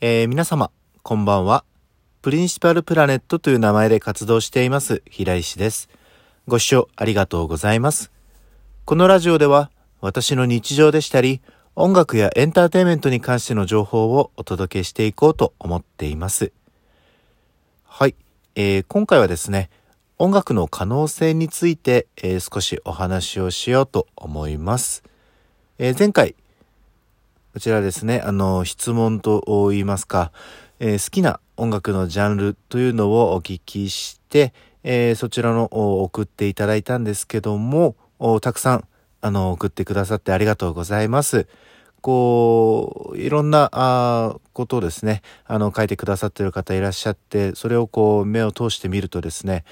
えー、皆様、こんばんは。プリンシパルプラネットという名前で活動しています、平石です。ご視聴ありがとうございます。このラジオでは、私の日常でしたり、音楽やエンターテインメントに関しての情報をお届けしていこうと思っています。はい。えー、今回はですね、音楽の可能性について、えー、少しお話をしようと思います。えー、前回、こちらですね、あの、質問と言いますか、えー、好きな音楽のジャンルというのをお聞きして、えー、そちらの送っていただいたんですけども、たくさん、あの、送ってくださってありがとうございます。こう、いろんな、あことをですね、あの、書いてくださってる方いらっしゃって、それをこう、目を通してみるとですね、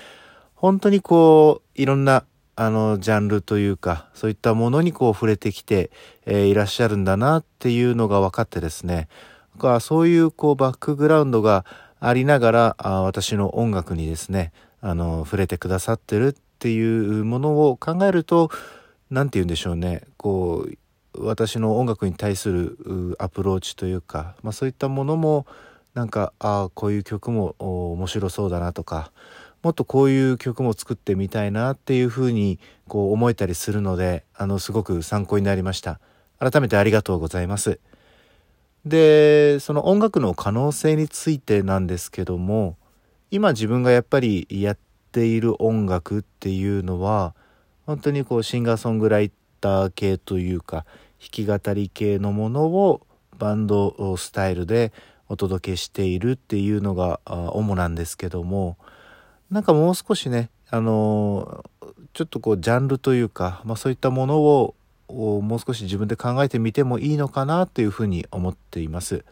本当にこう、いろんなあの、ジャンルというか、そういったものにこう触れてきて、えー、いらっしゃるんだなっていうのが分かってですね、そういうこうバックグラウンドがありながら、あ私の音楽にですね、あの、触れてくださってるっていうものを考えると、何て言うんでしょうね、こう、私の音楽に対するアプローチというか、まあそういったものも、なんか、ああ、こういう曲も面白そうだなとか、もっとこういう曲も作ってみたいなっていうふうにこう思えたりするのであのすごく参考になりました。改めてありがとうございます。でその音楽の可能性についてなんですけども今自分がやっぱりやっている音楽っていうのは本当にこうシンガーソングライター系というか弾き語り系のものをバンドスタイルでお届けしているっていうのが主なんですけどもなんかもう少しね、あのちょっとこうジャンルというか、まあ、そういったものをもう少し自分で考えてみてもいいのかなというふうに思っています。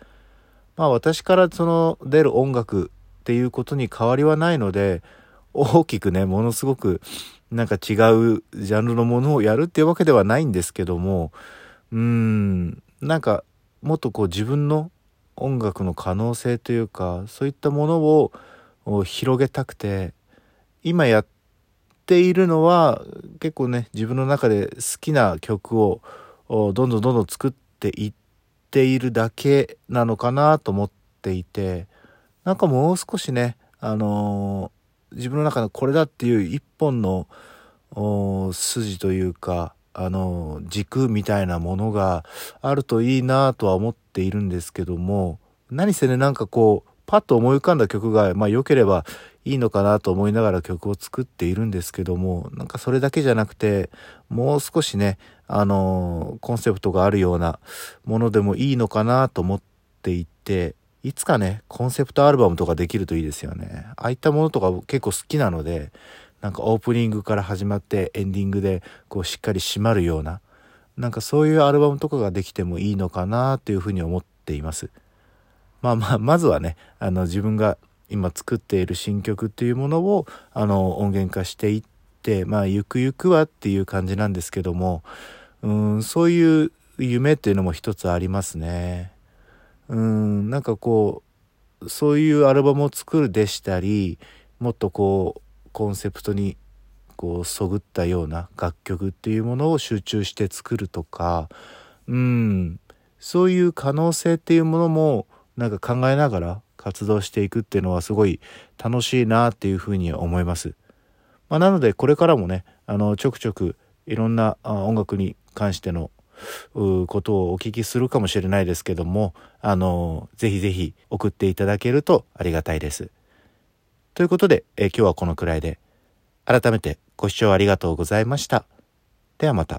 まあ私からその出る音楽っていうことに変わりはないので、大きくね、ものすごくなんか違うジャンルのものをやるっていうわけではないんですけども、うーん、なんかもっとこう自分の音楽の可能性というか、そういったものをを広げたくて今やっているのは結構ね自分の中で好きな曲をどんどんどんどん作っていっているだけなのかなと思っていてなんかもう少しねあのー、自分の中のこれだっていう一本の筋というかあの軸みたいなものがあるといいなとは思っているんですけども何せねなんかこうパッと思い浮かんだ曲が、まあ良ければいいのかなと思いながら曲を作っているんですけども、なんかそれだけじゃなくて、もう少しね、あのー、コンセプトがあるようなものでもいいのかなと思っていて、いつかね、コンセプトアルバムとかできるといいですよね。ああいったものとか結構好きなので、なんかオープニングから始まってエンディングでこうしっかり締まるような、なんかそういうアルバムとかができてもいいのかなというふうに思っています。まあまあ、まずはね、あの自分が今作っている新曲っていうものをあの音源化していって、まあゆくゆくはっていう感じなんですけども、うん、そういう夢っていうのも一つありますね。うん、なんかこう、そういうアルバムを作るでしたり、もっとこう、コンセプトにこう、そぐったような楽曲っていうものを集中して作るとか、うん、そういう可能性っていうものも、なんか考えながら活動していくっていうのはすごい楽しいなっていうふうに思います。まあ、なのでこれからもねあのちょくちょくいろんな音楽に関してのことをお聞きするかもしれないですけどもあのぜひぜひ送っていただけるとありがたいです。ということで、え今日はこのくらいで改めてご視聴ありがとうございました。ではまた。